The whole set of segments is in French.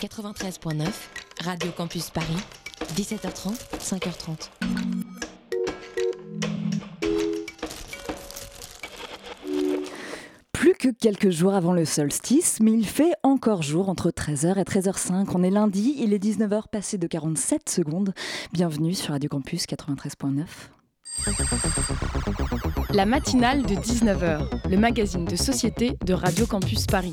93.9, Radio Campus Paris, 17h30, 5h30. Plus que quelques jours avant le solstice, mais il fait encore jour entre 13h et 13h05. On est lundi, il est 19h passé de 47 secondes. Bienvenue sur Radio Campus 93.9. La matinale de 19h, le magazine de société de Radio Campus Paris.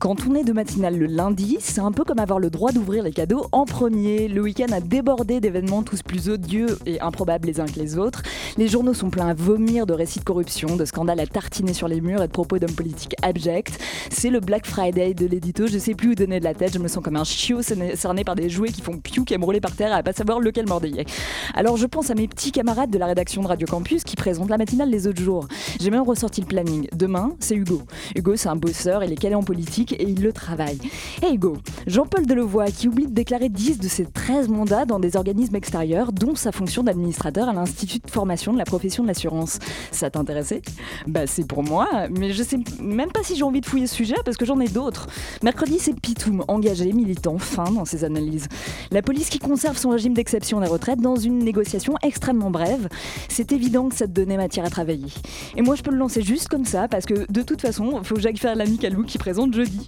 Quand on est de matinale le lundi, c'est un peu comme avoir le droit d'ouvrir les cadeaux en premier. Le week-end a débordé d'événements tous plus odieux et improbables les uns que les autres. Les journaux sont pleins à vomir de récits de corruption, de scandales à tartiner sur les murs et de propos d'hommes politiques abjects. C'est le Black Friday de l'édito, je sais plus où donner de la tête, je me sens comme un chiot cerné par des jouets qui font piou qui me rouler par terre à pas savoir lequel mordiller. Alors je pense à mes petits camarades de la rédaction de Radio Campus qui présentent la matinale les autres jours. J'ai même ressorti le planning. Demain, c'est Hugo. Hugo, c'est un bosseur, il est calé en politique et il le travaille. Et Hugo, Jean-Paul Delevoye qui oublie de déclarer 10 de ses 13 mandats dans des organismes extérieurs, dont sa fonction d'administrateur à l'Institut de formation de la profession de l'assurance. Ça t'intéressait? Bah c'est pour moi, mais je sais même pas si j'ai envie de fouiller ce sujet parce que j'en ai d'autres. Mercredi, c'est Pitoum, engagé, militant, fin dans ses analyses. La police qui conserve son régime d'exception des retraites dans une négociation extrêmement brève. C'est évident que ça te donnait matière à travailler. Et moi, je peux le lancer juste comme ça parce que de toute façon, faut que j'aille faire l'ami Calou qui présente jeudi.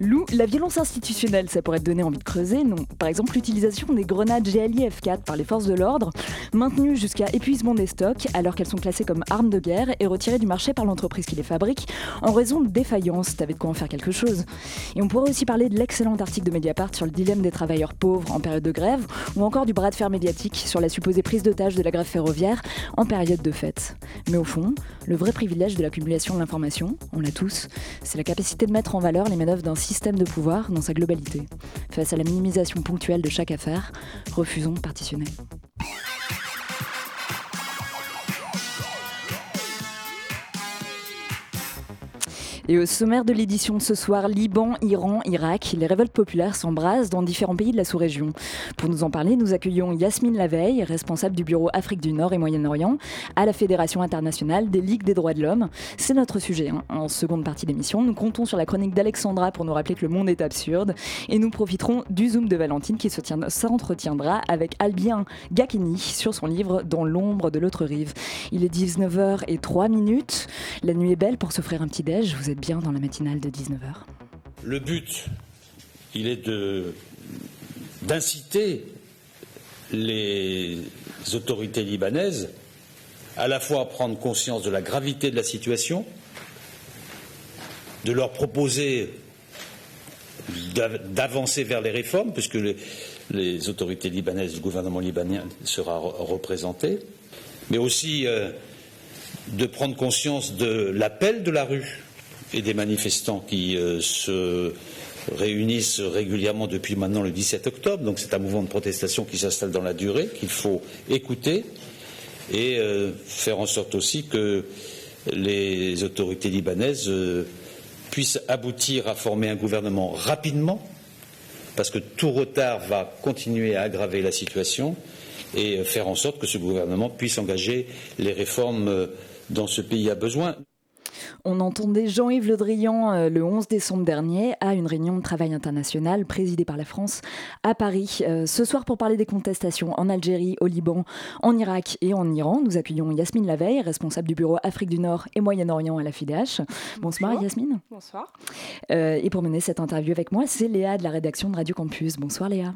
Lou, la violence institutionnelle, ça pourrait te donner envie de creuser, non Par exemple, l'utilisation des grenades GLI F4 par les forces de l'ordre, maintenues jusqu'à épuisement des stocks, alors qu'elles sont classées comme armes de guerre et retirées du marché par l'entreprise qui les fabrique, en raison de défaillance. T'avais de quoi en faire quelque chose. Et on pourrait aussi parler de l'excellent article de Mediapart sur le dilemme des travailleurs pauvres en période de grève, ou encore du bras de fer médiatique sur la supposée prise d'otage de la grève ferroviaire en période de fête. Mais au fond, le vrai privilège de l'accumulation de l'information, on l'a tous, c'est la capacité de mettre en valeur les d'un système de pouvoir dans sa globalité. Face à la minimisation ponctuelle de chaque affaire, refusons de partitionner. Et au sommaire de l'édition de ce soir, Liban, Iran, Irak, les révoltes populaires s'embrasent dans différents pays de la sous-région. Pour nous en parler, nous accueillons Yasmine Laveille, responsable du bureau Afrique du Nord et Moyen-Orient à la Fédération internationale des Ligues des droits de l'homme. C'est notre sujet. Hein. En seconde partie d'émission, nous comptons sur la chronique d'Alexandra pour nous rappeler que le monde est absurde. Et nous profiterons du Zoom de Valentine qui s'entretiendra avec Albien Gakini sur son livre Dans l'ombre de l'autre rive. Il est 19h et 3 minutes. La nuit est belle pour s'offrir un petit déj. Vous êtes bien dans la matinale de 19h. Le but, il est d'inciter les autorités libanaises à la fois à prendre conscience de la gravité de la situation, de leur proposer d'avancer vers les réformes, puisque les, les, autorités libanaises, le gouvernement libanais sera représenté, mais aussi euh, de prendre conscience de l'appel de la rue et des manifestants qui euh, se réunissent régulièrement depuis maintenant le 17 octobre. Donc c'est un mouvement de protestation qui s'installe dans la durée, qu'il faut écouter et euh, faire en sorte aussi que les autorités libanaises euh, puissent aboutir à former un gouvernement rapidement, parce que tout retard va continuer à aggraver la situation, et faire en sorte que ce gouvernement puisse engager les réformes dont ce pays a besoin. On entendait Jean-Yves Le Drian euh, le 11 décembre dernier à une réunion de travail international présidée par la France à Paris. Euh, ce soir, pour parler des contestations en Algérie, au Liban, en Irak et en Iran, nous accueillons Yasmine Laveille, responsable du bureau Afrique du Nord et Moyen-Orient à la FIDH. Bonsoir Yasmine. Bonsoir. Euh, et pour mener cette interview avec moi, c'est Léa de la rédaction de Radio Campus. Bonsoir Léa.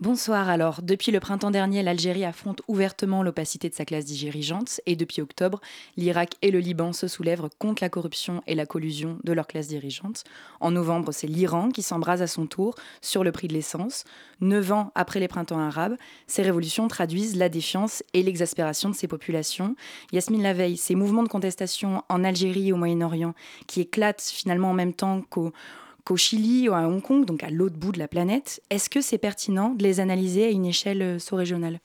Bonsoir. Alors, depuis le printemps dernier, l'Algérie affronte ouvertement l'opacité de sa classe dirigeante et depuis octobre, l'Irak et le Liban se soulèvent contre la corruption et la collusion de leur classe dirigeante. En novembre, c'est l'Iran qui s'embrase à son tour sur le prix de l'essence. Neuf ans après les printemps arabes, ces révolutions traduisent la défiance et l'exaspération de ces populations. Yasmine Laveille, ces mouvements de contestation en Algérie et au Moyen-Orient qui éclatent finalement en même temps qu'au qu'au Chili ou à Hong Kong, donc à l'autre bout de la planète, est-ce que c'est pertinent de les analyser à une échelle sous-régionale?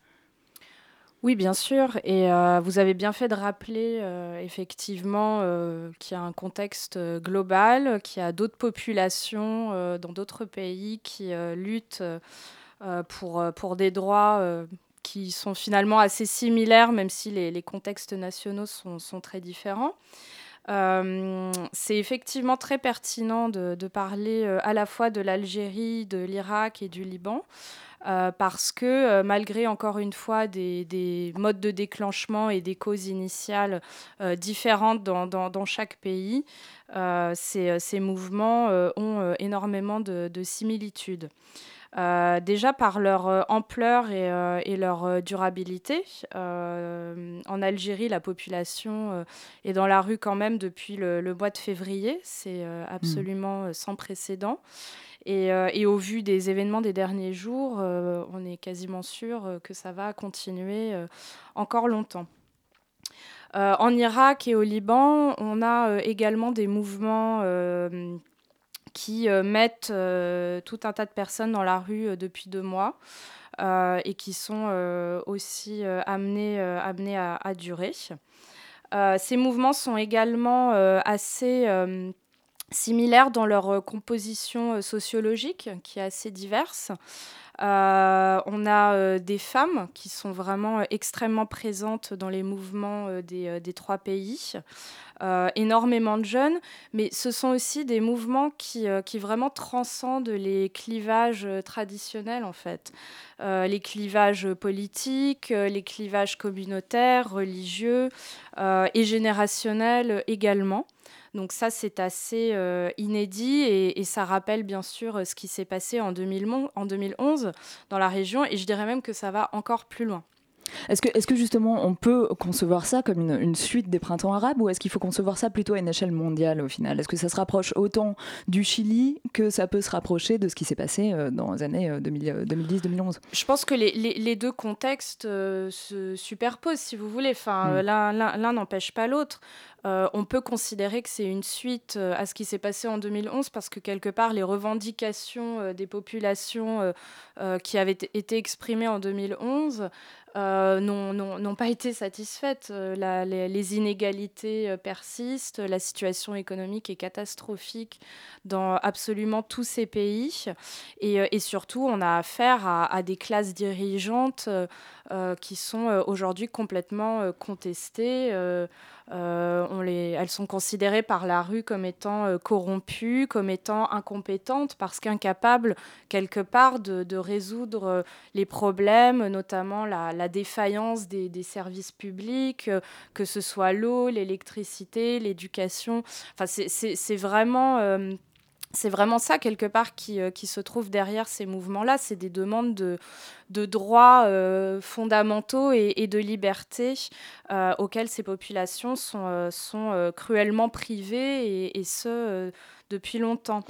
Oui, bien sûr. Et euh, vous avez bien fait de rappeler euh, effectivement euh, qu'il y a un contexte global, qu'il y a d'autres populations dans d'autres pays qui luttent pour, des droits qui sont finalement assez similaires, même si les, contextes nationaux sont très différents. C'est effectivement très pertinent de, parler à la fois de l'Algérie, de l'Irak et du Liban. Euh, parce que euh, malgré encore une fois des, modes de déclenchement et des causes initiales euh, différentes dans, chaque pays, ces, mouvements ont énormément de, similitudes. Déjà par leur ampleur et, leur durabilité. en Algérie, la population est dans la rue quand même depuis le, le mois de février. C'est absolument sans précédent. Euh, et, au vu des événements des derniers jours, euh, on est quasiment sûr euh, que ça va continuer encore longtemps. en Irak et au Liban, on a également des mouvements qui mettent tout un tas de personnes dans la rue depuis deux mois et qui sont aussi amenés, amenés à, à durer. ces mouvements sont également assez similaires dans leur euh, composition euh, sociologique, qui est assez diverse. Euh, on a des femmes qui sont vraiment extrêmement présentes dans les mouvements des, des, trois pays, énormément de jeunes, mais ce sont aussi des mouvements qui, qui vraiment transcendent les clivages traditionnels en fait, les clivages politiques, les clivages communautaires, religieux et générationnels également. Donc ça, c'est assez euh, inédit et, ça rappelle bien sûr euh, ce qui s'est passé en, en 2011 dans la région et je dirais même que ça va encore plus loin. Est-ce que, est que, justement on peut concevoir ça comme une, suite des printemps arabes ou est-ce qu'il faut concevoir ça plutôt à une échelle mondiale au final? Est-ce que ça se rapproche autant du Chili que ça peut se rapprocher de ce qui s'est passé euh, dans les années 2010-2011 Je pense que les, les, deux contextes se superposent si vous voulez. Enfin, hmm. L'un n'empêche pas l'autre. Euh, on peut considérer que c'est une suite euh, à ce qui s'est passé en 2011 parce que quelque part les revendications euh, des populations qui avaient été exprimées en 2011 n'ont pas été satisfaites. les, inégalités persistent, la situation économique est catastrophique dans absolument tous ces pays et, surtout on a affaire à des classes dirigeantes qui sont aujourd'hui complètement contestées. Euh, les, elles sont considérées par la rue comme étant euh, corrompues, comme étant incompétentes, parce qu'incapables, quelque part, de, résoudre euh, les problèmes, notamment la, défaillance des, services publics, que ce soit l'eau, l'électricité, l'éducation. Enfin, c'est vraiment c'est vraiment ça, quelque part, qui, euh, qui, se trouve derrière ces mouvements-là. C'est des demandes de, de droits euh, fondamentaux et, de libertés euh, auxquelles ces populations sont, sont cruellement privées, et, ce, depuis longtemps.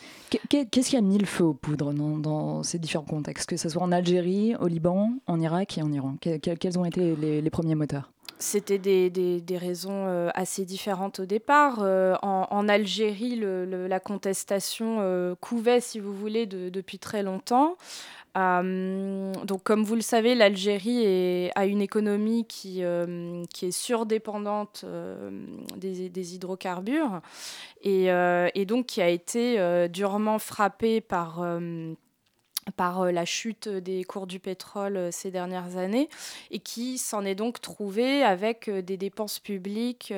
Qu'est-ce qui a mis le feu aux poudres dans, dans, ces différents contextes, que ce soit en Algérie, au Liban, en Irak et en Iran? Quels ont été les premiers moteurs? C'était des, raisons euh, assez différentes au départ. Euh, en, Algérie, la contestation euh, couvait, si vous voulez, depuis très longtemps. donc, comme vous le savez, l'Algérie a une économie qui, est surdépendante des, des, hydrocarbures et, et, donc qui a été durement frappée par par euh, la chute des cours du pétrole euh, ces dernières années et qui s'en est donc trouvé avec euh, des dépenses publiques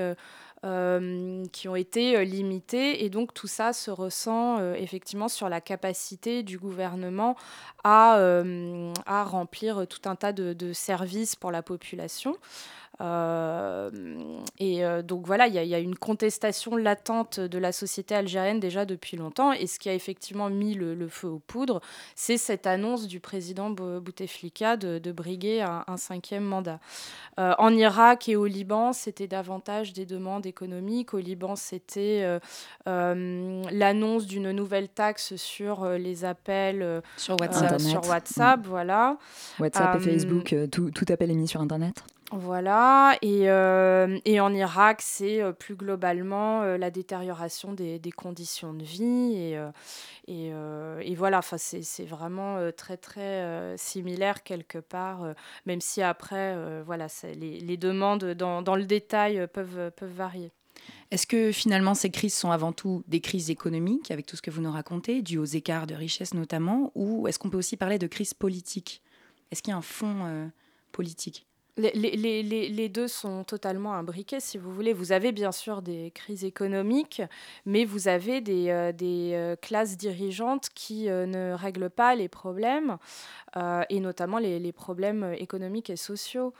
qui ont été limitées et donc tout ça se ressent effectivement sur la capacité du gouvernement à, remplir tout un tas de services pour la population. Euh, et euh, donc voilà, il y, a une contestation latente de la société algérienne déjà depuis longtemps. Et ce qui a effectivement mis le, feu aux poudres, c'est cette annonce du président Bouteflika de, de briguer un, cinquième mandat. Euh, en Irak et au Liban, c'était davantage des demandes économiques. Au Liban, c'était l'annonce d'une nouvelle taxe sur les appels sur WhatsApp. sur WhatsApp, voilà. WhatsApp et Facebook, tout, tout appel émis sur Internet Voilà, et, euh, et en Irak, c'est euh, plus globalement euh, la détérioration des, des conditions de vie. Et, et, et voilà, c'est vraiment très très similaire quelque part, même si après, voilà, les, les, demandes dans, dans, le détail peuvent, peuvent varier. Est-ce que finalement ces crises sont avant tout des crises économiques, avec tout ce que vous nous racontez, dues aux écarts de richesse notamment, ou est-ce qu'on peut aussi parler de crise politique Est-ce qu'il y a un fond politique? Les, les, les, les, deux sont totalement imbriqués, si vous voulez. Vous avez bien sûr des crises économiques, mais vous avez des, euh, des euh, classes dirigeantes qui euh, ne règlent pas les problèmes, et notamment les, problèmes économiques et sociaux.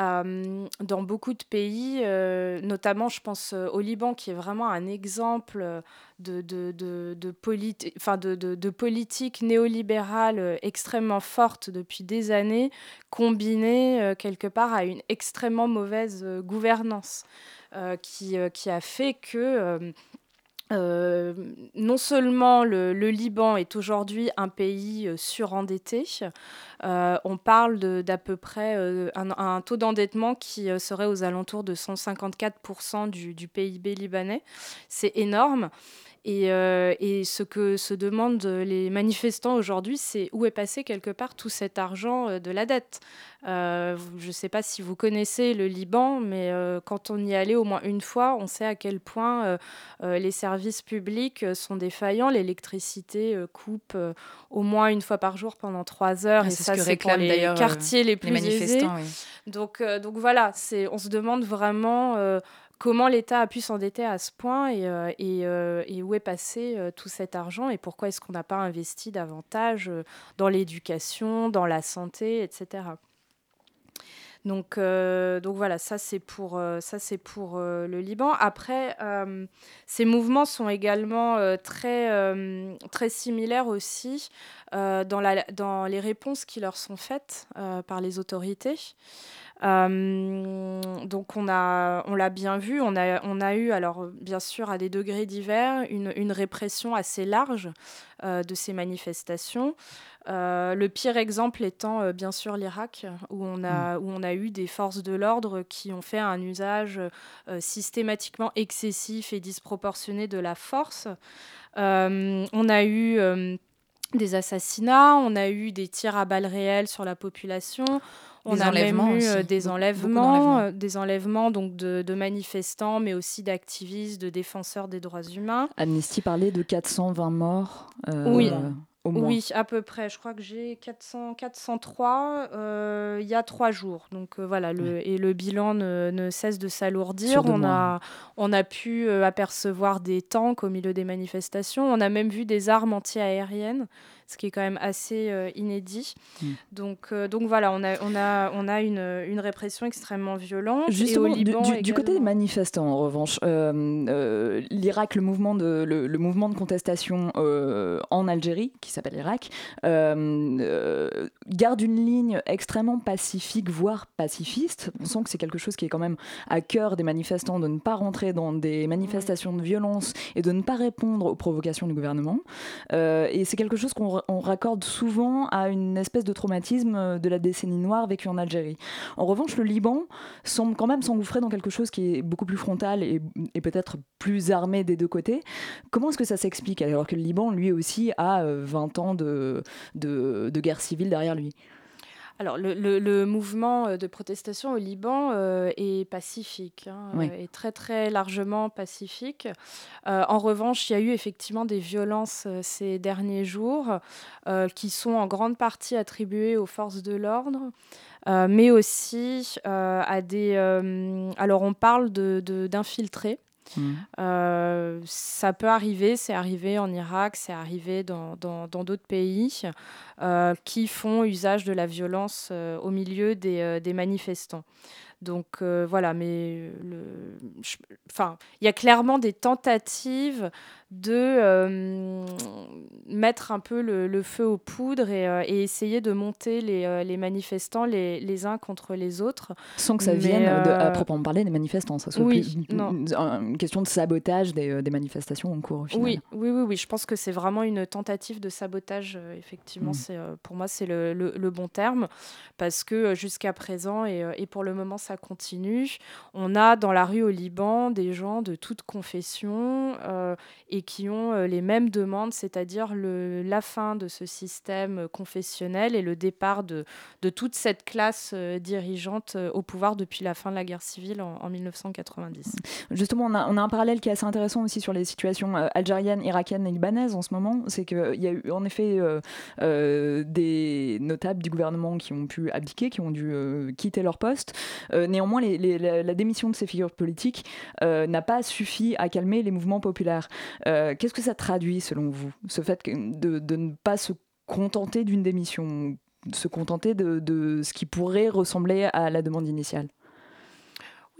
Euh, dans beaucoup de pays, euh, notamment je pense euh, au Liban qui est vraiment un exemple de, de, de, politique néolibérale extrêmement forte depuis des années, combinée quelque part à une extrêmement mauvaise gouvernance qui, qui a fait que euh, non seulement le, Liban est aujourd'hui un pays euh, surendetté, euh, on parle d'à peu près un, taux d'endettement qui serait aux alentours de 154% du, du PIB libanais. C'est énorme. Et, euh, et, ce que se demandent les manifestants aujourd'hui, c'est où est passé quelque part tout cet argent euh, de la dette. Euh, je ne sais pas si vous connaissez le Liban, mais quand on y allait au moins une fois, on sait à quel point les services publics sont défaillants. L'électricité coupe au moins une fois par jour pendant trois heures. Ah, et ça, c'est pour les quartiers les plus manifestants. Donc, donc voilà, on se demande vraiment comment l'État a pu s'endetter à ce point et, euh, euh, où est passé euh, tout cet argent et pourquoi est-ce qu'on n'a pas investi davantage dans l'éducation, dans la santé, etc. Donc, voilà, ça c'est pour, le Liban. Après, ces mouvements sont également très, similaires aussi dans les réponses qui leur sont faites par les autorités. Euh, donc on a, on l'a bien vu, on a, on a eu, alors bien sûr à des degrés divers, une, une répression assez large euh, de ces manifestations. Euh, le pire exemple étant bien sûr l'Irak, où, on a, mm. où on a eu des forces de l'ordre qui ont fait un usage systématiquement excessif et disproportionné de la force. on a eu des assassinats, on a eu des tirs à balles réelles sur la population. On a même eu euh, des enlèvements, euh, des enlèvements donc de, de manifestants, mais aussi d'activistes, de défenseurs des droits humains. Amnesty parlait de 420 morts. Euh, oui. Oui, à peu près. Je crois que j'ai 400, 403 euh, il y a trois jours. Donc euh, voilà, le, et le bilan ne, ne cesse de s'alourdir. On a, on a pu apercevoir des tanks au milieu des manifestations. On a même vu des armes anti-aériennes, ce qui est quand même assez inédit. Hmm. Donc, donc voilà, on a, on a, on a une, une répression extrêmement violente. Justement, et au Liban du, du, côté des manifestants, en revanche, l'Irak, le, mouvement de, le, le, mouvement de contestation en Algérie, qui s'appelle Irak, euh, euh, garde une ligne extrêmement pacifique, voire pacifiste. On sent que c'est quelque chose qui est quand même à cœur des manifestants de ne pas rentrer dans des manifestations de violence et de ne pas répondre aux provocations du gouvernement. Euh, et c'est quelque chose qu'on raccorde souvent à une espèce de traumatisme de la décennie noire vécue en Algérie. En revanche, le Liban semble quand même s'engouffrer dans quelque chose qui est beaucoup plus frontal et, peut-être plus armé des deux côtés. Comment est-ce que ça s'explique alors que le Liban, lui aussi, a 20 20 de, de, guerre civile derrière lui? Alors, le, mouvement euh, de protestation au Liban euh, est pacifique, hein, est très très largement pacifique. Euh, en revanche, il y a eu effectivement des violences ces derniers jours qui sont en grande partie attribuées aux forces de l'ordre. mais aussi à des... alors on parle d'infiltrés, de, Mm. Euh, ça peut arriver, c'est arrivé en Irak, c'est arrivé dans d'autres pays euh, qui font usage de la violence euh, au milieu des, des manifestants. Donc voilà, mais enfin, il y a clairement des tentatives de mettre un peu le, feu aux poudres et, essayer de monter les, manifestants les, uns contre les autres. Sans que ça vienne, à proprement parler, des manifestants. Ça soit oui, une, question de sabotage des, manifestations en cours. Au final. Oui, oui, oui, oui. Je pense que c'est vraiment une tentative de sabotage. effectivement, mm. c'est pour moi, c'est le, bon terme parce que jusqu'à présent, et, et pour le moment, ça continue, on a dans la rue au Liban des gens de toute confession euh, et qui ont euh, les mêmes demandes, c'est-à-dire la fin de ce système confessionnel et le départ de, toute cette classe euh, dirigeante au pouvoir depuis la fin de la guerre civile en, 1990. Justement, on a, un parallèle qui est assez intéressant aussi sur les situations algériennes, irakiennes et libanaises en ce moment. C'est qu'il y a eu en effet des notables du gouvernement qui ont pu abdiquer, qui ont dû quitter leur poste. néanmoins, la démission de ces figures politiques n'a pas suffi à calmer les mouvements populaires. Euh, qu'est-ce que ça traduit selon vous, ce fait de, ne pas se contenter d'une démission, se contenter de ce qui pourrait ressembler à la demande initiale?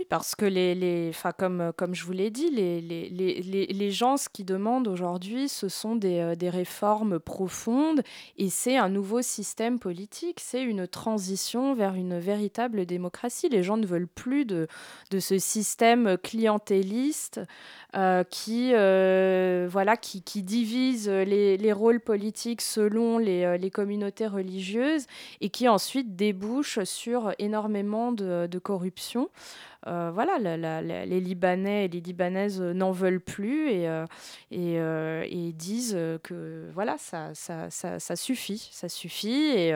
Parce que les, les comme, comme je vous l'ai dit, les, les, les, les gens, ce qu'ils demandent aujourd'hui, ce sont des, euh, des, réformes profondes et c'est un nouveau système politique, c'est une transition vers une véritable démocratie. Les gens ne veulent plus de, de ce système clientéliste euh, qui, euh, voilà, qui, qui, divise les, les, rôles politiques selon les, les, communautés religieuses et qui ensuite débouche sur énormément de, de corruption. Euh, voilà, les Libanais et les Libanaises n'en veulent plus et, euh, euh, et, disent que voilà, ça, ça, ça, suffit, ça suffit et,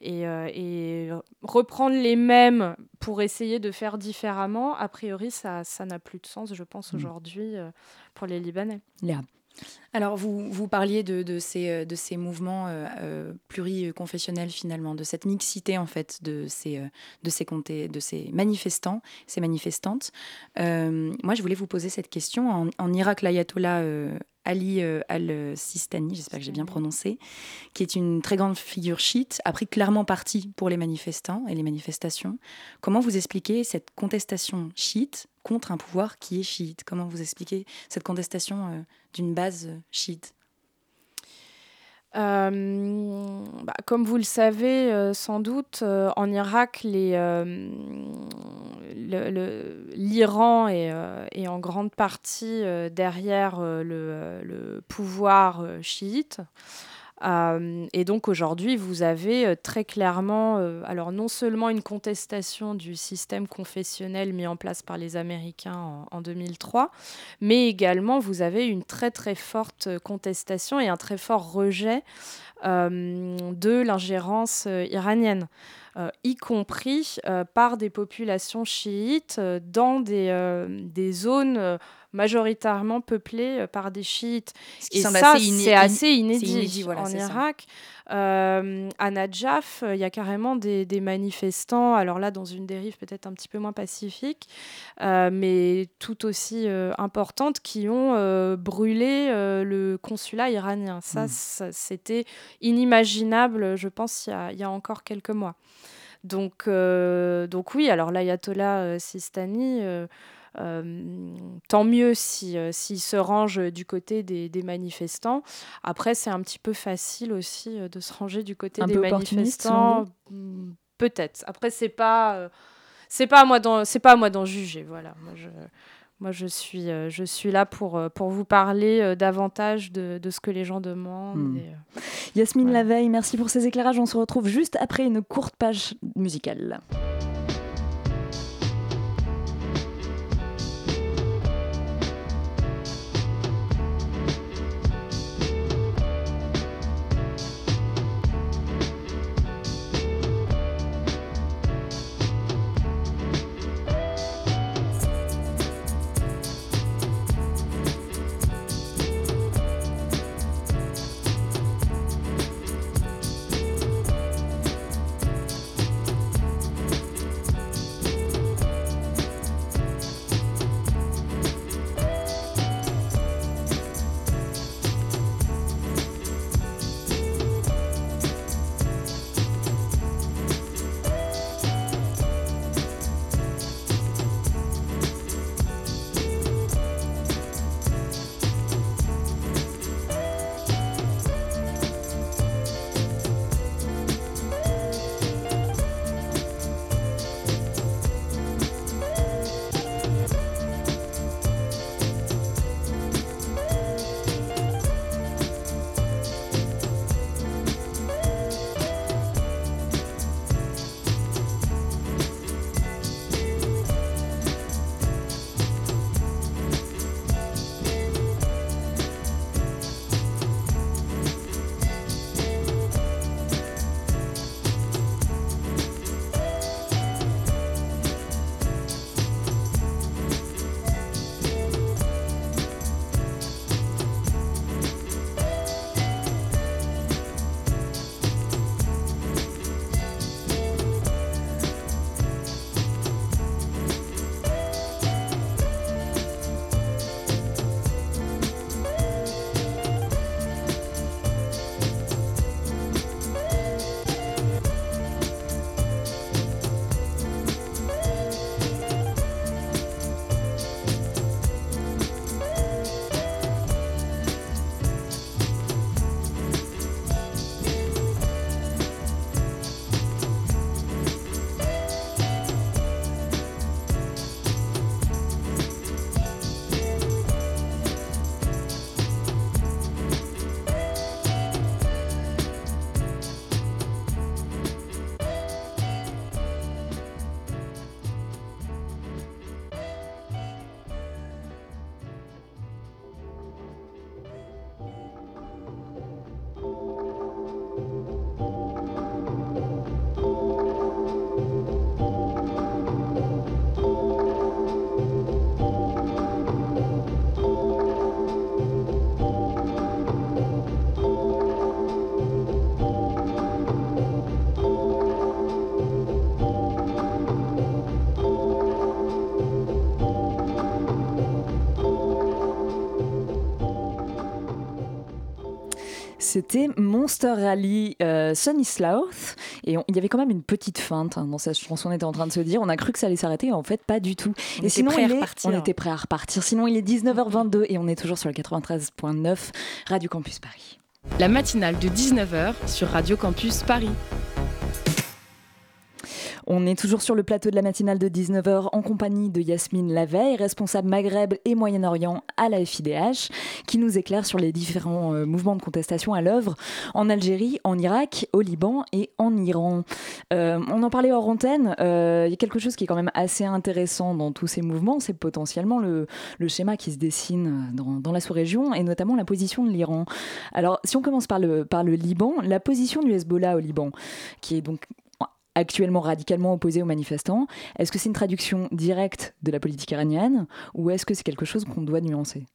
et, reprendre les mêmes pour essayer de faire différemment, a priori, ça n'a plus de sens, je pense, mmh. aujourd'hui pour les Libanais. Alors, vous, vous parliez de, de, ces, euh, de ces mouvements euh, euh, pluriconfessionnels, finalement, de cette mixité, en fait, de ces, de ces, de ces manifestants, ces manifestantes. moi, je voulais vous poser cette question. En, en Irak, l'ayatollah Ali al-Sistani, j'espère que j'ai bien prononcé, qui est une très grande figure chiite, a pris clairement parti pour les manifestants et les manifestations. Comment vous expliquez cette contestation chiite contre un pouvoir qui est chiite? Comment vous expliquez cette contestation d'une base chiite? Euh, bah, comme vous le savez euh, sans doute, euh, en Irak, l'Iran est, en grande partie derrière le, pouvoir chiite. Euh, et donc aujourd'hui, vous avez euh, très clairement, euh, alors non seulement une contestation du système confessionnel mis en place par les Américains en, 2003, mais également vous avez une très très forte contestation et un très fort rejet de l'ingérence iranienne. y compris par des populations chiites dans des, des zones majoritairement peuplée euh, par des chiites. et ça, c'est assez inédit, en Irak. Euh, à Najaf, euh, il y a carrément des, manifestants, alors là, dans une dérive peut-être un petit peu moins pacifique, mais tout aussi importante, qui ont brûlé le consulat iranien. Ça, hmm. c'était inimaginable, je pense, il y, a, encore quelques mois. Donc, donc oui, alors l'ayatollah Sistani tant mieux s'il si, euh, s'il se range du côté des, des manifestants. Après, c'est un petit peu facile aussi euh, de se ranger du côté des manifestants. Hmm, peut-être. Après, c'est pas c'est pas à moi d'en c'est pas à moi d'en juger. Voilà. Moi, je moi, je suis, je suis là pour, pour vous parler davantage de, de, ce que les gens demandent. Hmm. Yasmine Laveille, merci pour ces éclairages. On se retrouve juste après une courte page musicale. C'était Monster Rally euh, Sunny Sloth. Et il y avait quand même une petite feinte hein, dans cette chanson. On était en train de se dire, on a cru que ça allait s'arrêter, en fait, pas du tout. On et sinon, prêt à il est- repartir. on était prêt à repartir. Sinon, il est 19h22 et on est toujours sur le 93.9 Radio Campus Paris. La matinale de 19h sur Radio Campus Paris. On est toujours sur le plateau de la matinale de 19h en compagnie de Yasmine Laveille, responsable Maghreb et Moyen-Orient à la FIDH, qui nous éclaire sur les différents euh, mouvements de contestation à l'œuvre en Algérie, en Irak, au Liban et en Iran. Euh, on en parlait hors antenne, euh, il y a quelque chose qui est quand même assez intéressant dans tous ces mouvements, c'est potentiellement le, schéma qui se dessine dans, dans la sous-région et notamment la position de l'Iran. Alors si on commence par le, par le Liban, la position du Hezbollah au Liban, qui est donc actuellement radicalement opposé aux manifestants. Est-ce que c'est une traduction directe de la politique iranienne ou est-ce que c'est quelque chose qu'on doit nuancer?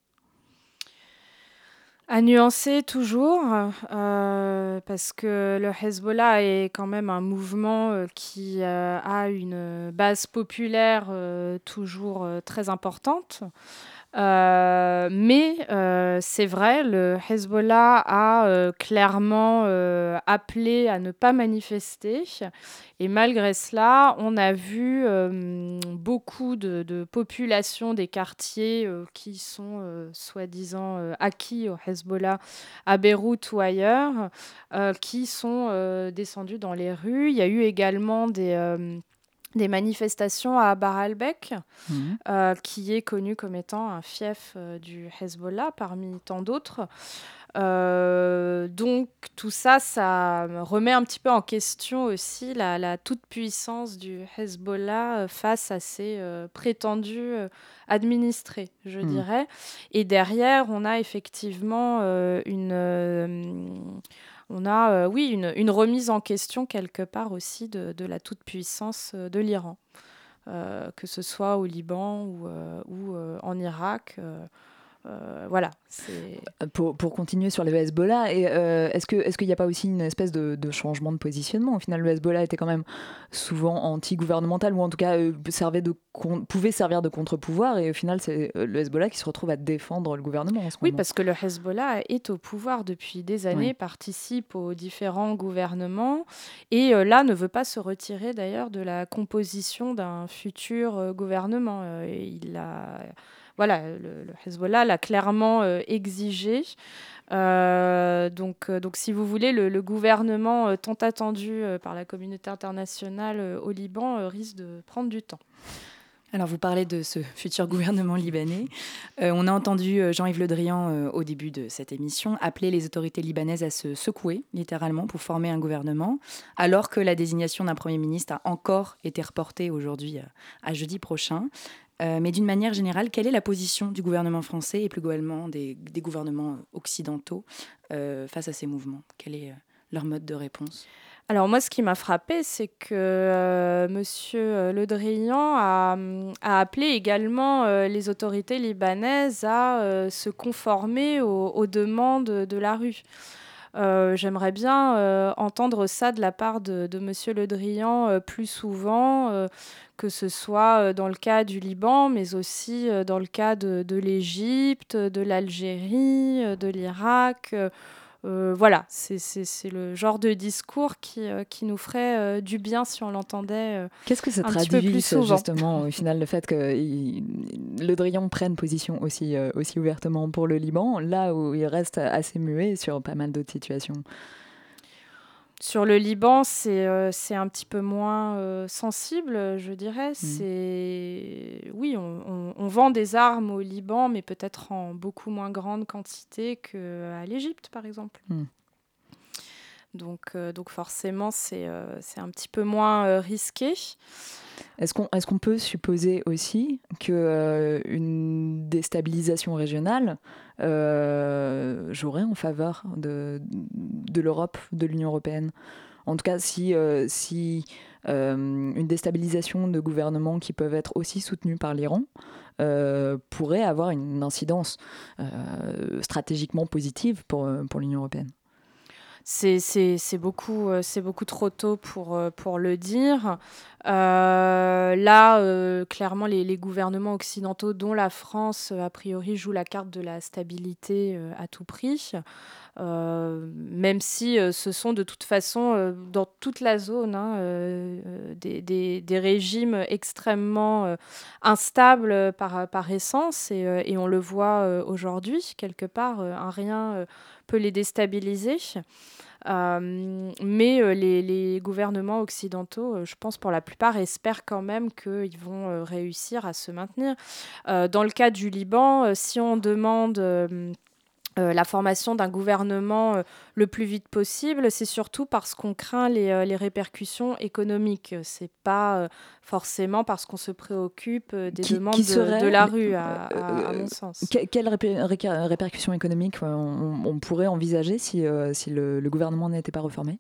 À nuancer toujours, euh, parce que le Hezbollah est quand même un mouvement euh, qui euh, a une base populaire toujours très importante. Euh, mais euh, c'est vrai, le Hezbollah a euh, clairement appelé à ne pas manifester. Et malgré cela, on a vu beaucoup de, de populations des quartiers qui sont soi-disant acquis au Hezbollah à Beyrouth ou ailleurs, qui sont descendus dans les rues. Il y a eu également des... des manifestations à Bar al-Bek, Mhm. euh, qui est connu comme étant un fief euh, du Hezbollah parmi tant d'autres. Euh, donc tout ça, ça remet un petit peu en question aussi la, la toute-puissance du Hezbollah face à ses prétendus administrés, je Mhm. dirais. Et derrière, on a effectivement une... on a, euh, oui, une, remise en question quelque part aussi de, la toute-puissance euh, de l'Iran, Euh, que ce soit au Liban ou, en Irak. Euh, euh, voilà, c'est... pour, pour continuer sur le Hezbollah, et, euh, est-ce qu'il n'y a pas aussi une espèce de, de changement de positionnement? Au final, le Hezbollah était quand même souvent anti-gouvernemental, ou en tout cas euh, servait de con- pouvait servir de contre-pouvoir, et au final, c'est euh, le Hezbollah qui se retrouve à défendre le gouvernement en ce Oui, moment. parce que le Hezbollah est au pouvoir depuis des années, Oui. participe aux différents gouvernements et euh, là ne veut pas se retirer d'ailleurs de la composition d'un futur euh, gouvernement. Euh, il a, voilà, le, Hezbollah l'a clairement euh, exigé. Euh, donc, euh, donc, si vous voulez, le, le gouvernement tant attendu par la communauté internationale au Liban risque de prendre du temps. Alors, vous parlez de ce futur gouvernement libanais. On a entendu Jean-Yves Le Drian, au début de cette émission, appeler les autorités libanaises à se secouer, littéralement, pour former un gouvernement, alors que la désignation d'un Premier ministre a encore été reportée aujourd'hui à jeudi prochain. Euh, mais d'une manière générale, quelle est la position du gouvernement français et plus globalement des, gouvernements occidentaux euh, face à ces mouvements? Quel est euh, leur mode de réponse? Alors moi, ce qui m'a frappé, c'est que euh, Monsieur Le Drian a, appelé également les autorités libanaises à se conformer aux demandes de la rue. Euh, J'aimerais bien euh, entendre ça de la part de, de Monsieur Le Drian euh, plus souvent, que ce soit dans le cas du Liban, mais aussi dans le cas de, l'Égypte, de l'Algérie, de l'Irak. Euh, voilà, c'est le genre de discours qui, euh, qui nous ferait euh, du bien si on l'entendait. Qu'est-ce que ça traduit, plus ça, souvent. justement, au final, le fait que il- Le Drian prenne position aussi, aussi ouvertement pour le Liban, là où il reste assez muet sur pas mal d'autres situations? Sur le Liban, c'est euh, c'est un petit peu moins euh, sensible, je dirais. C'est oui, on, on- on vend des armes au Liban, mais peut-être en beaucoup moins grande quantité qu'à l'Égypte, par exemple. Mm. Donc, euh, donc forcément, c'est euh, un petit peu moins euh, risqué. Est-ce qu'on peut supposer aussi qu'une déstabilisation régionale euh, jouerait en faveur de, l'Europe, de l'Union européenne? En tout cas, si, euh, euh, une déstabilisation de gouvernements qui peuvent être aussi soutenus par l'Iran euh, pourrait avoir une incidence euh, stratégiquement positive pour l'Union européenne? C'est beaucoup, beaucoup trop tôt pour, pour le dire. là, clairement, les, les, gouvernements occidentaux, dont la France, a priori, jouent la carte de la stabilité à tout prix. Euh, même si euh, ce sont de toute façon euh, dans toute la zone hein, des, des, des, régimes extrêmement instables par, par essence et, et, on le voit aujourd'hui quelque part, un rien les déstabiliser. mais les, les, gouvernements occidentaux, je pense pour la plupart, espèrent quand même qu'ils vont réussir à se maintenir. dans le cas du Liban, si on demande euh, la formation d'un gouvernement euh, le plus vite possible, c'est surtout parce qu'on craint les, euh, les, répercussions économiques. C'est pas forcément parce qu'on se préoccupe des demandes de, la rue, à, mon sens. quelles répercussions économiques on, pourrait envisager si, si le, le gouvernement n'était pas reformé?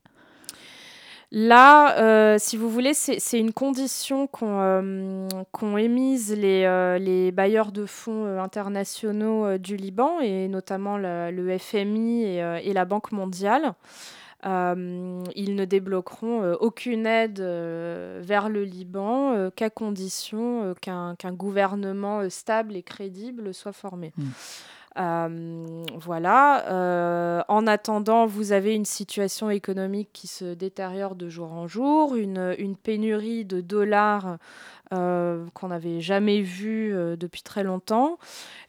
Là, euh, si vous voulez, c'est une condition qu'ont euh, émise les, euh, les, bailleurs de fonds internationaux du Liban, et notamment le FMI et, la Banque mondiale. ils ne débloqueront aucune aide vers le Liban qu'à condition qu'un gouvernement stable et crédible soit formé. Mmh. Euh, voilà. Euh, en attendant, vous avez une situation économique qui se détériore de jour en jour, une, une pénurie de dollars euh, qu'on n'avait jamais vu depuis très longtemps.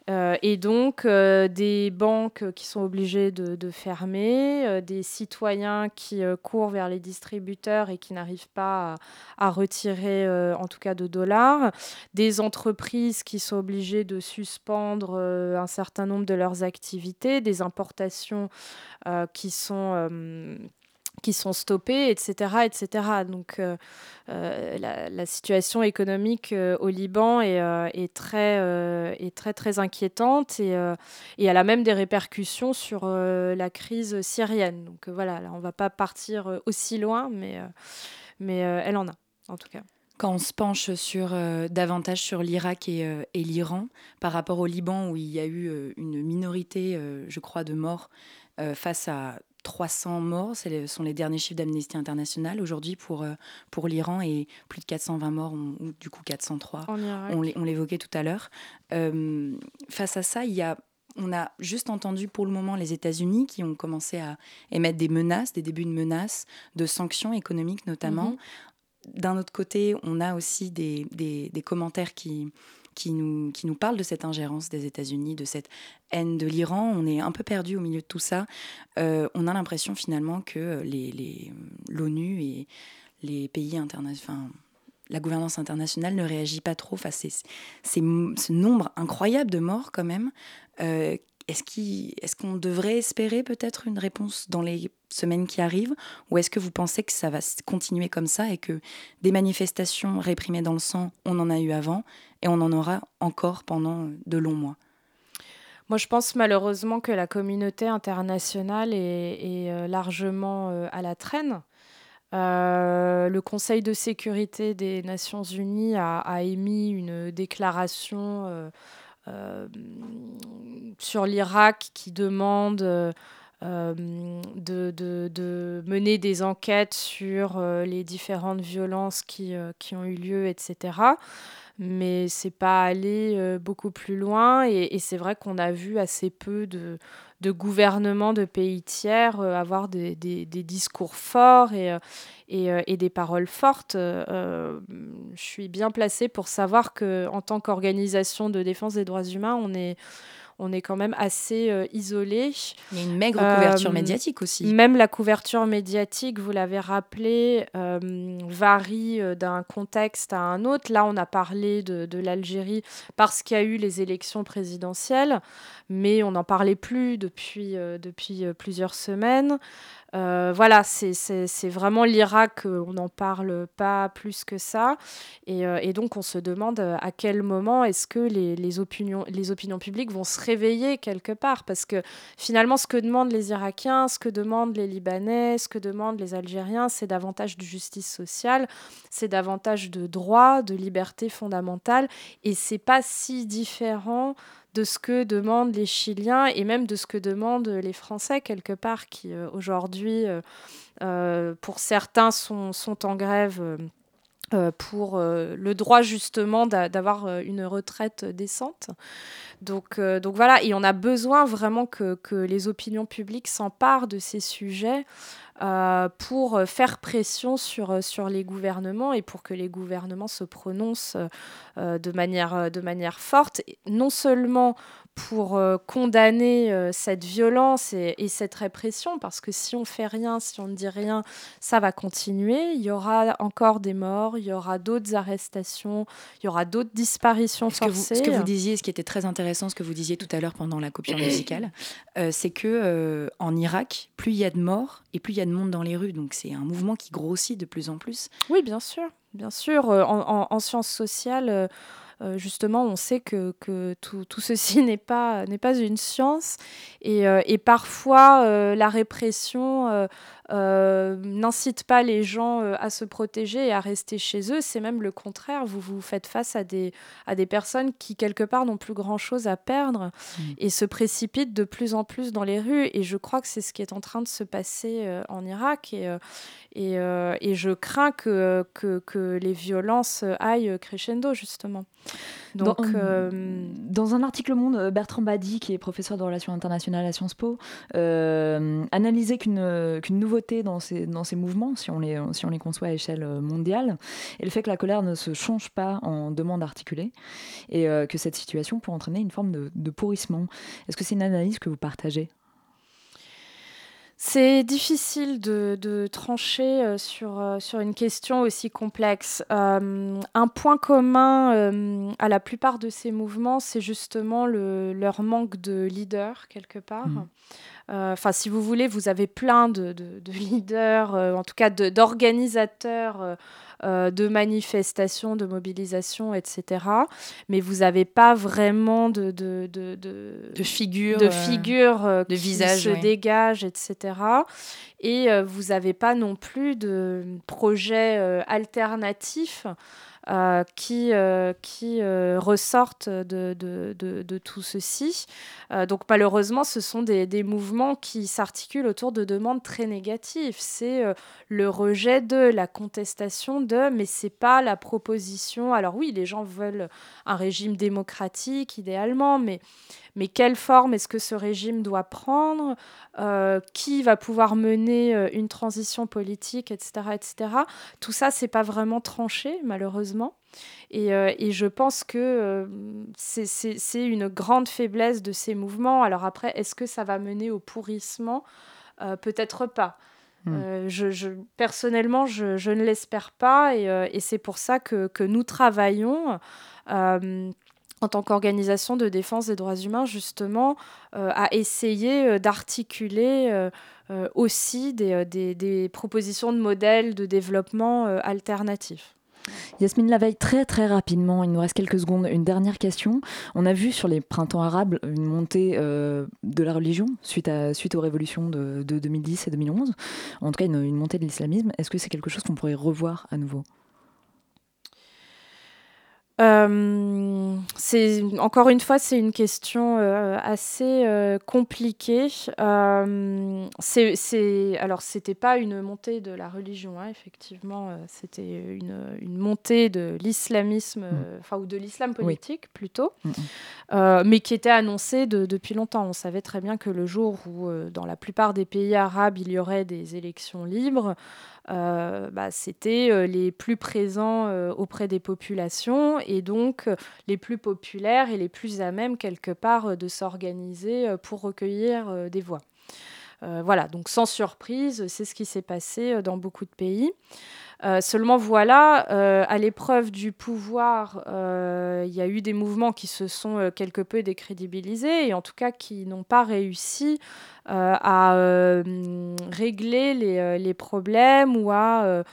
Euh, et donc, euh, des banques qui sont obligées de, fermer, euh, des citoyens qui courent vers les distributeurs et qui n'arrivent pas à, retirer, en tout cas, de dollars, des entreprises qui sont obligées de suspendre un certain nombre de leurs activités, des importations qui sont qui sont stoppés, etc. etc. Donc euh, euh, la, situation économique euh, au Liban est, très, est très, très inquiétante et, elle a même des répercussions sur la crise syrienne. Donc voilà, là, on ne va pas partir aussi loin, mais, mais elle en a, en tout cas. Quand on se penche sur, davantage sur l'Irak et l'Iran, par rapport au Liban, où il y a eu une minorité, je crois, de morts face à 300 morts, ce sont les derniers chiffres d'Amnesty International aujourd'hui pour, euh, pour l'Iran et plus de 420 morts, ou du coup 403. On l'évoquait tout à l'heure. Euh, face à ça, il y a, on a juste entendu pour le moment les États-Unis qui ont commencé à émettre des menaces, des débuts de menaces, de sanctions économiques notamment. Mhm. D'un autre côté, on a aussi des, des, des commentaires qui, qui nous, qui nous parle de cette ingérence des États-Unis, de cette haine de l'Iran. On est un peu perdu au milieu de tout ça. Euh, on a l'impression finalement que l'ONU et les pays internationaux, la gouvernance internationale ne réagit pas trop face à ce nombre incroyable de morts quand même. Euh, est-ce qu'on devrait espérer peut-être une réponse dans les semaines qui arrivent? Ou est-ce que vous pensez que ça va continuer comme ça et que des manifestations réprimées dans le sang, on en a eu avant et on en aura encore pendant de longs mois? Moi, je pense malheureusement que la communauté internationale est, euh, largement euh, à la traîne. Euh, le Conseil de sécurité des Nations Unies a, émis une déclaration sur l'Irak qui demande de, de, mener des enquêtes sur les différentes violences qui, qui, ont eu lieu, etc mais c'est pas euh, beaucoup plus loin. Et, c'est vrai qu'on a vu assez peu de, de gouvernements de pays tiers euh, avoir des, discours forts et, euh, et, et, des paroles fortes. je suis bien placée pour savoir qu'en tant qu'organisation de défense des droits humains, on est on est quand même assez euh, isolé. Il y a une maigre couverture euh, médiatique aussi. Même la couverture médiatique, vous l'avez rappelé, euh, varie d'un contexte à un autre. Là, on a parlé de, de l'Algérie parce qu'il y a eu les élections présidentielles, mais on n'en parlait plus depuis, depuis plusieurs semaines. Euh, voilà, c'est vraiment l'Irak, on n'en parle pas plus que ça. Et, euh, donc on se demande euh, à quel moment est-ce que les, opinions, les opinions publiques vont se réveiller quelque part? Parce que finalement, ce que demandent les Irakiens, ce que demandent les Libanais, ce que demandent les Algériens, c'est davantage de justice sociale, c'est davantage de droits, de liberté fondamentale. Et c'est pas si différent de ce que demandent les Chiliens et même de ce que demandent les Français, quelque part, qui aujourd'hui, pour certains, sont, sont en grève. pour le droit justement d'avoir une retraite décente. Donc, donc voilà, et on a besoin vraiment que, que les opinions publiques s'emparent de ces sujets euh, pour faire pression sur, euh, sur les gouvernements et pour que les gouvernements se prononcent euh, de manière forte, non seulement pour condamner cette violence et, et, cette répression, parce que si on fait rien, si on ne dit rien, ça va continuer. Il y aura encore des morts, il y aura d'autres arrestations, il y aura d'autres disparitions ce forcées. Que vous, ce que vous disiez, ce qui était très intéressant, ce que vous disiez tout à l'heure pendant la coupure musicale, c'est que en Irak, plus il y a de morts et plus il y a de monde dans les rues. Donc c'est un mouvement qui grossit de plus en plus. Oui, bien sûr. Bien sûr. Euh, en, en, sciences sociales, euh, euh, justement, on sait que, que tout, tout, ceci n'est pas, n'est pas une science. Et, et parfois, la répression euh, n'incite pas les gens euh, à se protéger et à rester chez eux. C'est même le contraire. Vous vous faites face à des, à des personnes qui, quelque part, n'ont plus grand-chose à perdre mmh. et se précipitent de plus en plus dans les rues. Et je crois que c'est ce qui est en train de se passer euh, en Irak. Et, et, et, je crains que, que, que, les violences aillent crescendo, justement. Donc, dans, dans, un article Monde, Bertrand Badi, qui est professeur de relations internationales à Sciences Po, analysait qu'une qu'une nouvelle dans ces, dans ces mouvements, si on, les, si on les conçoit à échelle euh, mondiale, et le fait que la colère ne se change pas en demande articulée, et euh, que cette situation peut entraîner une forme de, de pourrissement. Est-ce que c'est une analyse que vous partagez c'est difficile de, de trancher euh, sur, sur une question aussi complexe. un point commun à la plupart de ces mouvements, c'est justement le, leur manque de leader quelque part. Mmh. Euh, enfin, si vous voulez, vous avez plein de, leaders, euh, en tout cas d'organisateurs. Euh, de manifestations, de mobilisations, etc. Mais vous n'avez pas vraiment de, de, de, de figures, de, figures de qui se dégagent, etc. Et vous n'avez pas non plus de projets alternatifs euh, qui, euh, qui euh, ressortent de, de, de, tout ceci. donc malheureusement, ce sont des, des mouvements qui s'articulent autour de demandes très négatives. C'est le rejet de, la contestation de, mais c'est pas la proposition. Alors oui, les gens veulent un régime démocratique idéalement, mais mais quelle forme est-ce que ce régime doit prendre? Euh, Qui va pouvoir mener euh, une transition politique, etc., etc. Tout ça, c'est pas vraiment tranché, malheureusement. Et, euh, et, je pense que c'est une grande faiblesse de ces mouvements. Alors après, est-ce que ça va mener au pourrissement? Peut-être pas. Hmm. je, je, personnellement, je, je ne l'espère pas et, et c'est pour ça que, que nous travaillons en tant qu'organisation de défense des droits humains, justement, euh, à essayer euh, d'articuler euh, aussi des, propositions de modèles de développement alternatifs. Yasmine Laveille, très très rapidement, il nous reste quelques secondes, une dernière question. On a vu sur les printemps arabes une montée de la religion suite, aux révolutions de, 2010 et 2011, en tout cas une montée de l'islamisme. Est-ce que c'est quelque chose qu'on pourrait revoir à nouveau? Euh, c'est encore une fois, c'est une question euh, assez euh, compliquée. Euh, c'est, alors, c'était pas une montée de la religion, hein, effectivement, c'était une, une, montée de l'islamisme, mm. enfin ou de l'islam politique plutôt, mm, mm. mais qui était annoncée de, depuis longtemps. On savait très bien que le jour où, dans la plupart des pays arabes, il y aurait des élections libres. Euh, bah, c'était euh, les plus présents euh, auprès des populations et donc les plus populaires et les plus à même quelque part de s'organiser pour recueillir des voix. Voilà, donc sans surprise, c'est ce qui s'est passé dans beaucoup de pays. Euh, seulement voilà, euh, à l'épreuve du pouvoir, euh, il y a eu des mouvements qui se sont quelque peu décrédibilisés et en tout cas qui n'ont pas réussi à régler les, problèmes ou à,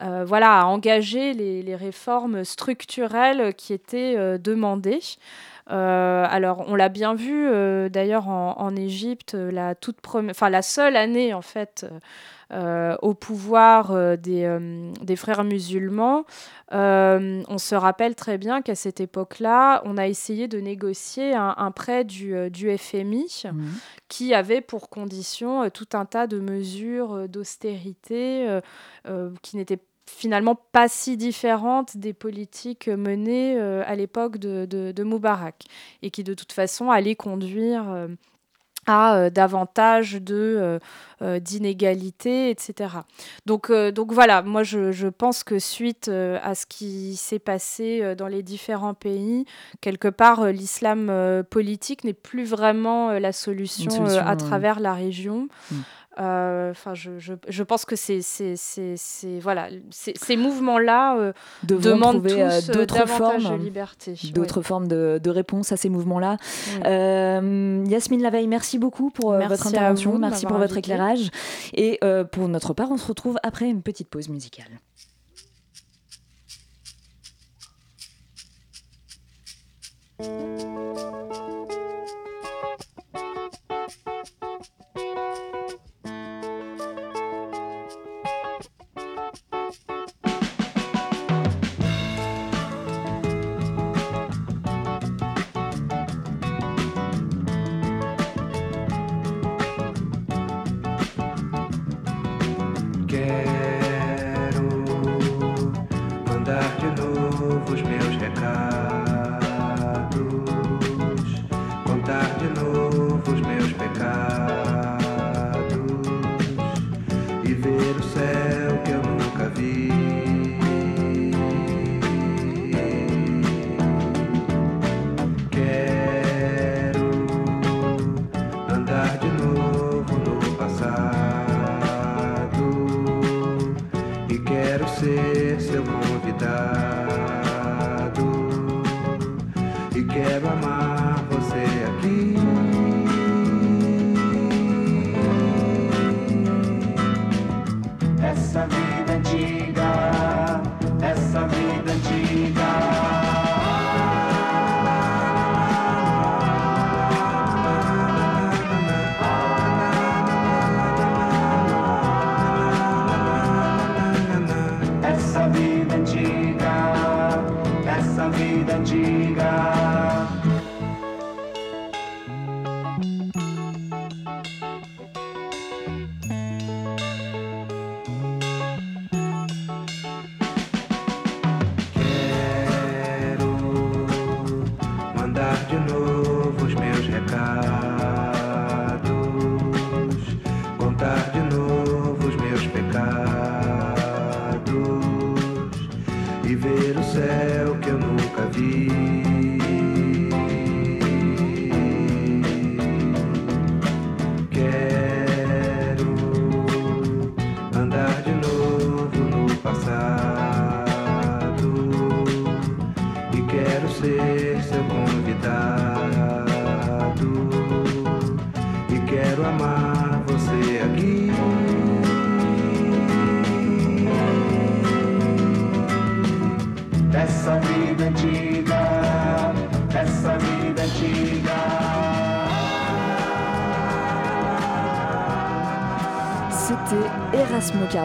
voilà, à engager les, réformes structurelles qui étaient demandées. Alors, on l'a bien vu d'ailleurs en, Égypte, la toute la seule année en fait au pouvoir des, des, frères musulmans, on se rappelle très bien qu'à cette époque-là, on a essayé de négocier un, prêt du, du FMI mmh. qui avait pour condition tout un tas de mesures d'austérité qui n'étaient finalement pas si différente des politiques menées euh, à l'époque de, de, Moubarak et qui de toute façon allaient conduire euh, à euh, davantage de d'inégalités, etc. Donc, donc voilà, moi je, je, pense que suite à ce qui s'est passé dans les différents pays, quelque part l'islam politique n'est plus vraiment la solution, à travers la région. Mm. Euh, enfin, je, je, je, pense que c'est, voilà, ces mouvements-là euh, demandent euh, d'autres formes, de liberté, d'autres formes de, de, réponse à ces mouvements-là. Yasmine Laveille, merci beaucoup pour votre intervention, merci pour votre éclairage. Et pour notre part, on se retrouve après une petite pause musicale.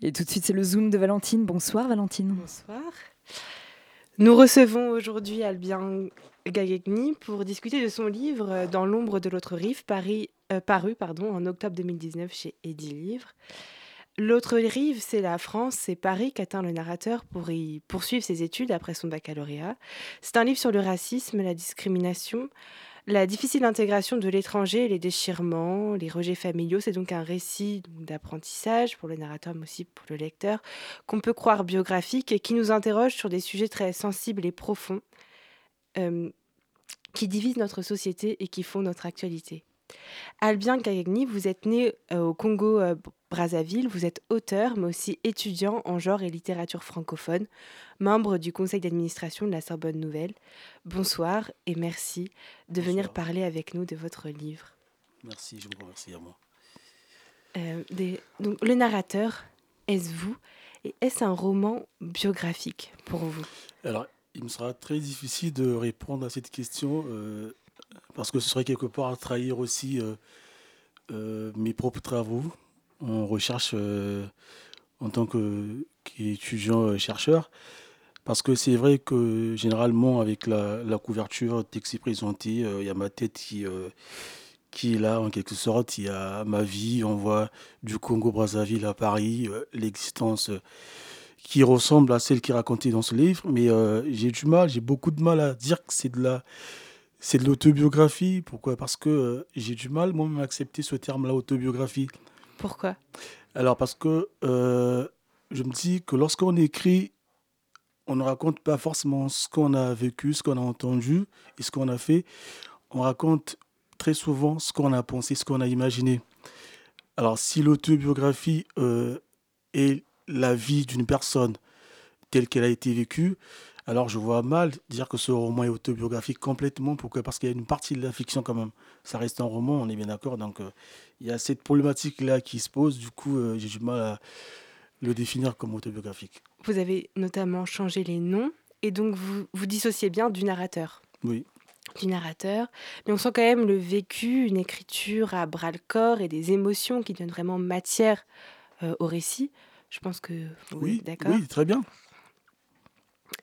Et tout de suite, c'est le Zoom de Valentine. Bonsoir Valentine. Bonsoir. Nous recevons aujourd'hui Albien Gagegni pour discuter de son livre euh, Dans l'ombre de l'autre rive, Paris, euh, paru pardon, en octobre 2019 chez Eddy Livre. L'autre rive, c'est la France, c'est Paris qu'atteint le narrateur pour y poursuivre ses études après son baccalauréat. C'est un livre sur le racisme, la discrimination, la difficile intégration de l'étranger, les déchirements, les rejets familiaux, c'est donc un récit d'apprentissage pour le narrateur, mais aussi pour le lecteur, qu'on peut croire biographique et qui nous interroge sur des sujets très sensibles et profonds, euh, qui divisent notre société et qui font notre actualité. Albien Gagagni, vous êtes né au Congo Brazzaville, vous êtes auteur mais aussi étudiant en genre et littérature francophone, membre du conseil d'administration de la Sorbonne Nouvelle. Bonsoir et merci de venir parler avec nous de votre livre. Merci, je vous remercie à moi. Euh, donc, le narrateur, est-ce vous? Et est-ce un roman biographique pour vous? Alors, il me sera très difficile de répondre à cette question euh, parce que ce serait quelque part trahir aussi euh, mes propres travaux en recherche en tant qu'étudiant-chercheur. Parce que c'est vrai que généralement, avec la, la couverture texte présenté, il y a ma tête qui, qui est là en quelque sorte. Il y a ma vie, on voit du Congo-Brazzaville à Paris, euh, l'existence euh, qui ressemble à celle qui est racontée dans ce livre. Mais euh, j'ai du mal, j'ai beaucoup de mal à dire que c'est de la... C'est de l'autobiographie. Pourquoi? Parce que j'ai du mal moi-même à accepter ce terme-là, autobiographie. Pourquoi? Alors parce que je me dis que lorsqu'on écrit, on ne raconte pas forcément ce qu'on a vécu, ce qu'on a entendu et ce qu'on a fait. On raconte très souvent ce qu'on a pensé, ce qu'on a imaginé. Alors si l'autobiographie euh, est la vie d'une personne telle qu'elle a été vécue, alors je vois mal dire que ce roman est autobiographique complètement. Pourquoi? Parce qu'il y a une partie de la fiction quand même. Ça reste un roman, on est bien d'accord. Donc euh, il y a cette problématique-là qui se pose. Du coup, euh, j'ai du mal à le définir comme autobiographique. Vous avez notamment changé les noms et donc vous vous dissociez bien du narrateur. Oui du narrateur, mais on sent quand même le vécu, une écriture à bras le corps et des émotions qui donnent vraiment matière euh, au récit. Je pense que vous oui, d'accord. Oui, très bien.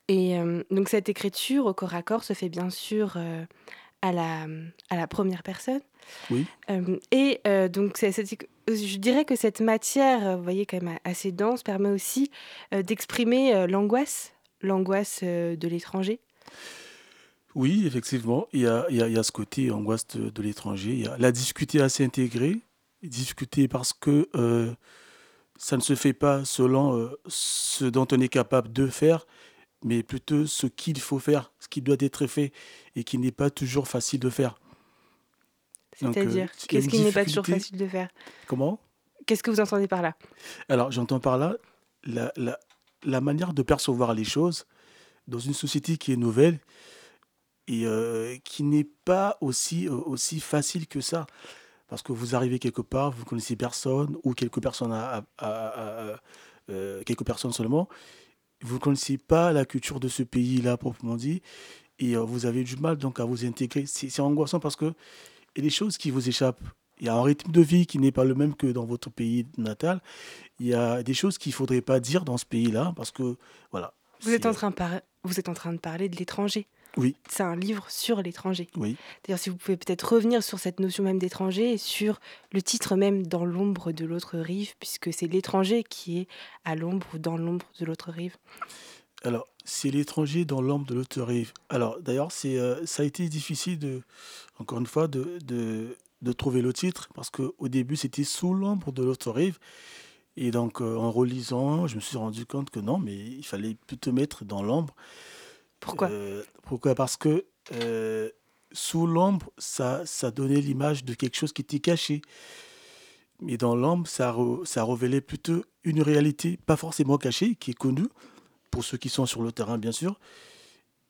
Et euh, donc cette écriture au corps à corps se fait bien sûr euh, à, la, à la première personne. Oui. et donc je dirais que cette matière, vous voyez, quand même assez dense, permet aussi d'exprimer l'angoisse, l'angoisse de l'étranger. Oui, effectivement, il y a, il y a, ce côté angoisse de, l'étranger. Il y a la difficulté à s'intégrer, discuter parce que euh, ça ne se fait pas selon euh, ce dont on est capable de faire, mais plutôt ce qu'il faut faire, ce qui doit être fait et qui n'est pas toujours facile de faire. C'est-à-dire, euh, qu'est-ce qui n'est pas toujours facile de faire Comment? Qu'est-ce que vous entendez par là? Alors, j'entends par là la, la, la manière de percevoir les choses dans une société qui est nouvelle et qui n'est pas aussi, aussi facile que ça. Parce que vous arrivez quelque part, vous connaissez personne, ou quelques personnes, à, quelques personnes seulement, vous ne connaissez pas la culture de ce pays-là, proprement dit, et vous avez du mal donc à vous intégrer. C'est angoissant parce que il y a des choses qui vous échappent. Il y a un rythme de vie qui n'est pas le même que dans votre pays natal. Il y a des choses qu'il ne faudrait pas dire dans ce pays-là parce que, voilà. Vous êtes, en train de vous êtes en train de parler de l'étranger. Oui. C'est un livre sur l'étranger. Oui. D'ailleurs, si vous pouvez peut-être revenir sur cette notion même d'étranger et sur le titre même Dans l'ombre de l'autre rive, puisque c'est l'étranger qui est à l'ombre ou dans l'ombre de l'autre rive. Alors, c'est l'étranger dans l'ombre de l'autre rive. Alors, d'ailleurs, c'est, euh, ça a été difficile, de, encore une fois, de, de, de trouver le titre, parce qu'au début, c'était Sous l'ombre de l'autre rive. Et donc, euh, en relisant, je me suis rendu compte que non, mais il fallait plutôt mettre dans l'ombre. Pourquoi euh, Pourquoi? Parce que euh, sous l'ombre, ça, ça donnait l'image de quelque chose qui était caché. Mais dans l'ombre, ça, ça révélait plutôt une réalité, pas forcément cachée, qui est connue, pour ceux qui sont sur le terrain, bien sûr.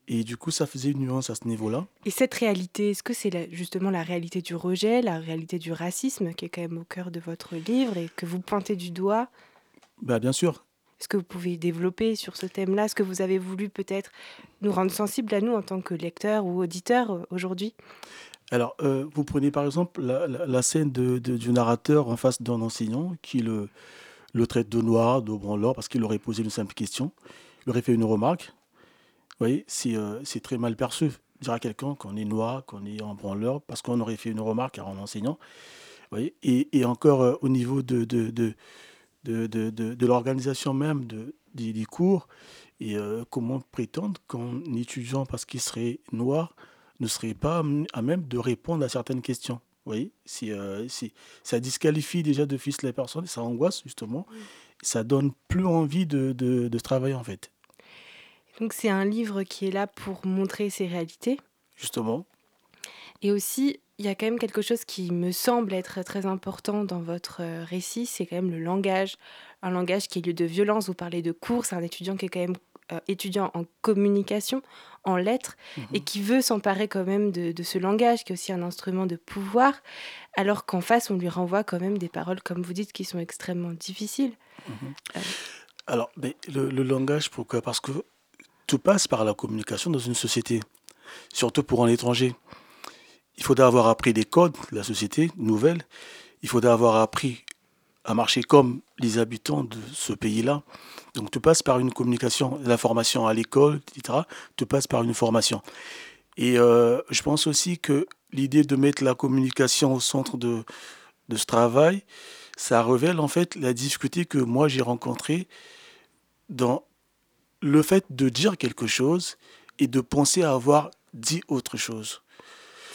Et du coup, ça faisait une nuance à ce niveau-là. Et cette réalité, est-ce que c'est justement la réalité du rejet, la réalité du racisme, qui est quand même au cœur de votre livre et que vous pointez du doigt? Bah, Bien sûr. Est-ce que vous pouvez développer sur ce thème-là? Ce que vous avez voulu peut-être nous rendre sensibles à nous en tant que lecteurs ou auditeurs euh, aujourd'hui? Alors, euh, vous prenez par exemple la, scène du narrateur en face d'un enseignant qui le, traite de noir, de branleur, parce qu'il aurait posé une simple question. Il aurait fait une remarque. Vous voyez, c'est euh, très mal perçu. Dire à quelqu'un qu'on est noir, qu'on est en branleur, parce qu'on aurait fait une remarque à un enseignant. Vous voyez et, encore au niveau de de, de, de, l'organisation même de, des, cours et euh, comment prétendre qu'un étudiant, parce qu'il serait noir, ne serait pas à même de répondre à certaines questions. Vous voyez, si, euh, si, ça disqualifie déjà de fils les personnes, ça angoisse justement, ça donne plus envie de, de, de travailler en fait. Donc c'est un livre qui est là pour montrer ces réalités. Justement. Et aussi, il y a quand même quelque chose qui me semble être très important dans votre euh, récit, c'est quand même le langage. Un langage qui est lieu de violence. Vous parlez de cours, c'est un étudiant qui est quand même euh, étudiant en communication, en lettres, et qui veut s'emparer quand même de, de, ce langage, qui est aussi un instrument de pouvoir, alors qu'en face, on lui renvoie quand même des paroles, comme vous dites, qui sont extrêmement difficiles. Euh. Alors, mais le, le, langage, pourquoi? Parce que tout passe par la communication dans une société, surtout pour un étranger. Il faudra avoir appris des codes de la société nouvelle, il faudra avoir appris à marcher comme les habitants de ce pays-là. Donc tu passes par une communication, la formation à l'école, etc. Tu passes par une formation. Et euh, je pense aussi que l'idée de mettre la communication au centre de, de ce travail, ça révèle en fait la difficulté que moi j'ai rencontrée dans le fait de dire quelque chose et de penser à avoir dit autre chose.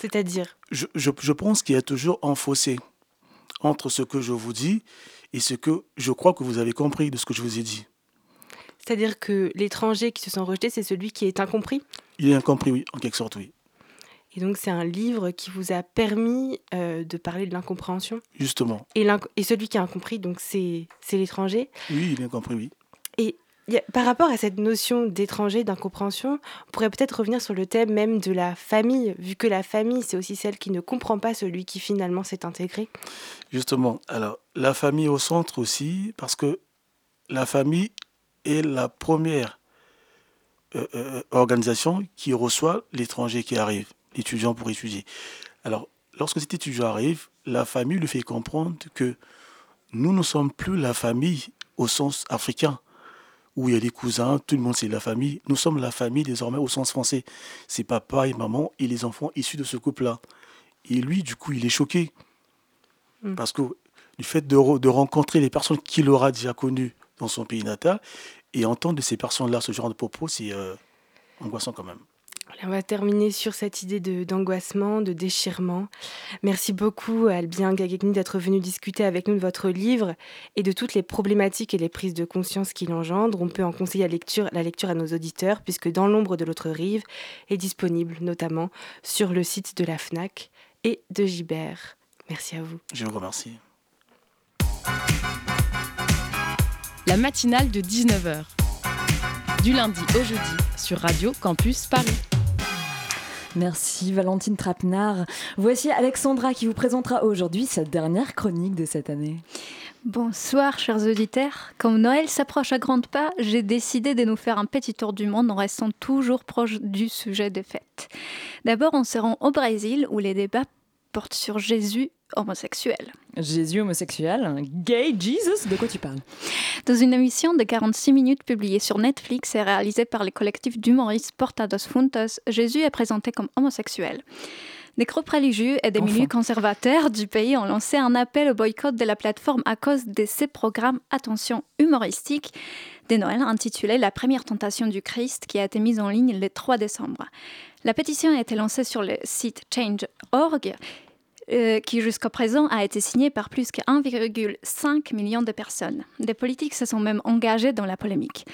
C'est-à-dire je, je, je pense qu'il y a toujours un fossé entre ce que je vous dis et ce que je crois que vous avez compris de ce que je vous ai dit. C'est-à-dire que l'étranger qui se sent rejeté, c'est celui qui est incompris? Il est incompris, oui, en quelque sorte, oui. Et donc c'est un livre qui vous a permis euh, de parler de l'incompréhension? Justement. Et, et, celui qui a incompris, donc c'est l'étranger? Oui, il est incompris, oui. Par rapport à cette notion d'étranger, d'incompréhension, on pourrait peut-être revenir sur le thème même de la famille, vu que la famille, c'est aussi celle qui ne comprend pas celui qui finalement s'est intégré. Justement, alors la famille au centre aussi, parce que la famille est la première euh, euh, organisation qui reçoit l'étranger qui arrive, l'étudiant pour étudier. Alors, lorsque cet étudiant arrive, la famille lui fait comprendre que nous ne sommes plus la famille au sens africain, où il y a des cousins, tout le monde c'est la famille. Nous sommes la famille désormais au sens français. C'est papa et maman et les enfants issus de ce couple-là. Et lui, du coup, il est choqué. Mmh. Parce que du fait de rencontrer les personnes qu'il aura déjà connues dans son pays natal et entendre de ces personnes-là ce genre de propos, c'est euh, angoissant quand même. On va terminer sur cette idée d'angoissement, de, de, déchirement. Merci beaucoup, Albien Gagegni, d'être venu discuter avec nous de votre livre et de toutes les problématiques et les prises de conscience qu'il engendre. On peut en conseiller la lecture, la lecture à nos auditeurs, puisque Dans l'ombre de l'autre rive est disponible notamment sur le site de la FNAC et de Gibert. Merci à vous. Je vous remercie. La matinale de 19h. Du lundi au jeudi sur Radio Campus Paris. Merci Valentine Trapenard. Voici Alexandra qui vous présentera aujourd'hui sa dernière chronique de cette année. Bonsoir chers auditeurs. Comme Noël s'approche à grandes pas, j'ai décidé de nous faire un petit tour du monde en restant toujours proche du sujet des fêtes. D'abord, on se rend au Brésil où les débats portent sur Jésus homosexuel. Jésus homosexuel Gay Jesus De quoi tu parles? Dans une émission de 46 minutes publiée sur Netflix et réalisée par le collectif d'humoristes Portados Funtos, Jésus est présenté comme homosexuel. Des groupes religieux et des enfin. milieux conservateurs du pays ont lancé un appel au boycott de la plateforme à cause de ses programmes Attention humoristiques de Noël intitulé La première tentation du Christ qui a été mise en ligne le 3 décembre. La pétition a été lancée sur le site change.org euh, qui jusqu'à présent a été signé par plus que 1,5 million de personnes. Des politiques se sont même engagés dans la polémique.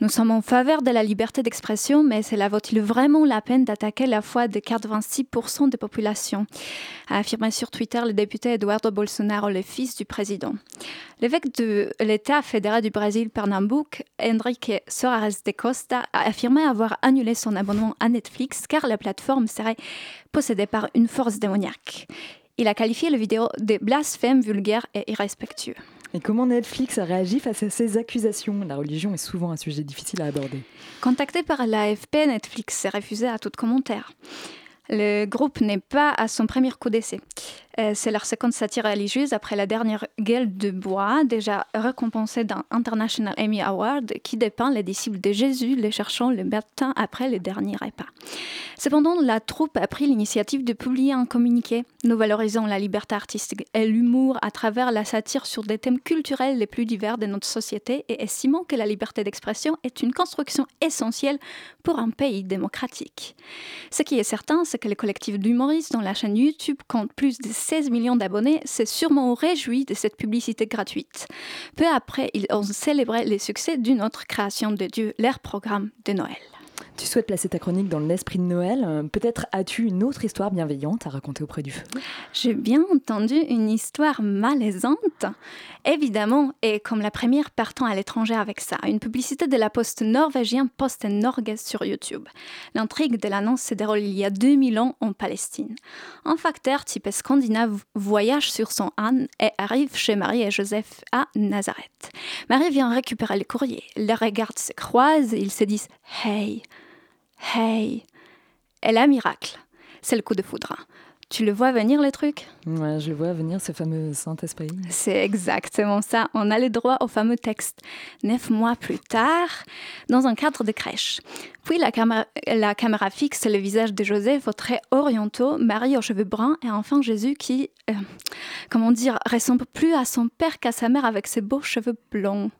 Nous sommes en faveur de la liberté d'expression, mais cela vaut-il vraiment la peine d'attaquer la foi de 86% de population a affirmé sur Twitter le député Eduardo Bolsonaro, le fils du président. L'évêque de l'État fédéral du Brésil, Pernambuco, Enrique Soares de Costa, a affirmé avoir annulé son abonnement à Netflix car la plateforme serait possédée par une force démoniaque. Il a qualifié le vidéo de blasphème, vulgaire et irrespectueux. Et comment Netflix a réagi face à ces accusations? La religion est souvent un sujet difficile à aborder. Contacté par l'AFP, Netflix s'est refusé à tout commentaire. Le groupe n'est pas à son premier coup d'essai. Euh, c'est leur seconde satire religieuse après la dernière Gueule de bois, déjà récompensée d'un International Emmy Award, qui dépeint les disciples de Jésus les cherchant le matin après le dernier repas. Cependant, la troupe a pris l'initiative de publier un communiqué. Nous valorisons la liberté artistique et l'humour à travers la satire sur des thèmes culturels les plus divers de notre société et estimons que la liberté d'expression est une construction essentielle pour un pays démocratique. Ce qui est certain, que le collectif d'humoristes dont la chaîne YouTube compte plus de 16 millions d'abonnés s'est sûrement réjoui de cette publicité gratuite. Peu après, ils ont célébré les succès d'une autre création de Dieu, leur programme de Noël. Tu souhaites placer ta chronique dans l'esprit de Noël. Euh, peut-être as-tu une autre histoire bienveillante à raconter auprès du feu? J'ai bien entendu une histoire malaisante. Évidemment, et comme la première partant à l'étranger avec ça, une publicité de la poste norvégienne Post Norge sur YouTube. L'intrigue de l'annonce se déroule il y a 2000 ans en Palestine. Un facteur type scandinave voyage sur son âne et arrive chez Marie et Joseph à Nazareth. Marie vient récupérer le courrier. Les regards se croisent, ils se disent Hey, hey. Et là, miracle, c'est le coup de foudre. Tu le vois venir, le truc Ouais, je le vois venir, ce fameux Saint-Esprit. C'est exactement ça. On a le droit au fameux texte. Neuf mois plus tard, dans un cadre de crèche. Puis la caméra, la caméra fixe le visage de Joseph aux traits orientaux, Marie aux cheveux bruns et enfin Jésus qui, euh, comment dire, ressemble plus à son père qu'à sa mère avec ses beaux cheveux blonds.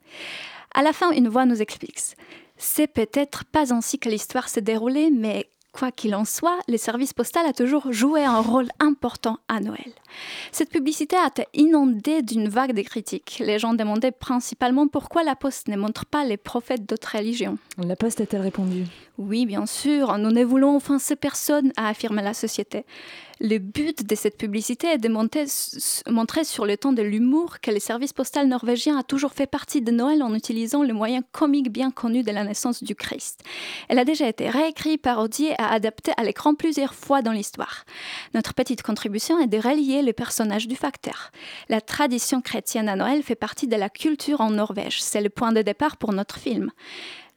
À la fin, une voix nous explique. C'est peut-être pas ainsi que l'histoire s'est déroulée, mais Quoi qu'il en soit, le service postal a toujours joué un rôle important à Noël. Cette publicité a été inondée d'une vague de critiques. Les gens demandaient principalement pourquoi la Poste ne montre pas les prophètes d'autres religions. La Poste a-t-elle répondu? Oui, bien sûr, nous ne voulons offenser personne, a affirmé la société. Le but de cette publicité est de montrer sur le ton de l'humour que le service postal norvégien a toujours fait partie de Noël en utilisant le moyen comique bien connu de la naissance du Christ. Elle a déjà été réécrite, parodiée et adaptée à l'écran plusieurs fois dans l'histoire. Notre petite contribution est de relier le personnage du facteur. La tradition chrétienne à Noël fait partie de la culture en Norvège. C'est le point de départ pour notre film.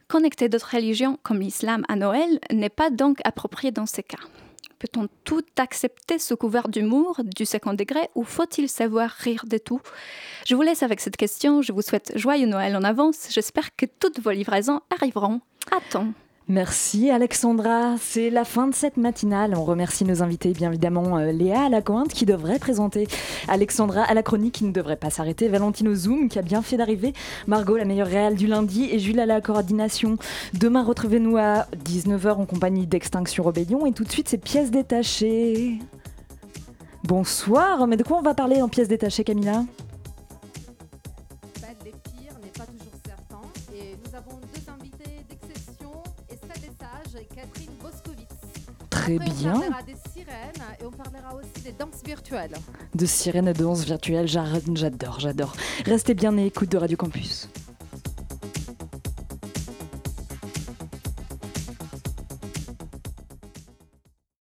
Connecter d'autres religions comme l'islam à Noël n'est pas donc approprié dans ce cas. Peut-on tout accepter sous couvert d'humour, du second degré, ou faut-il savoir rire de tout? Je vous laisse avec cette question. Je vous souhaite joyeux Noël en avance. J'espère que toutes vos livraisons arriveront à temps. Merci Alexandra, c'est la fin de cette matinale. On remercie nos invités, bien évidemment euh, Léa à la Alacointe qui devrait présenter Alexandra à la chronique qui ne devrait pas s'arrêter, Valentino Zoom qui a bien fait d'arriver, Margot la meilleure réelle du lundi. Et Jules à la coordination. Demain retrouvez-nous à 19h en compagnie d'Extinction Rebellion. Et tout de suite ces pièces détachées. Bonsoir, mais de quoi on va parler en pièces détachées Camilla? Très bien. On parlera des sirènes et on parlera aussi des danses virtuelles. De sirènes et de danses virtuelles, j'adore, j'adore. Restez bien et écoute de Radio Campus.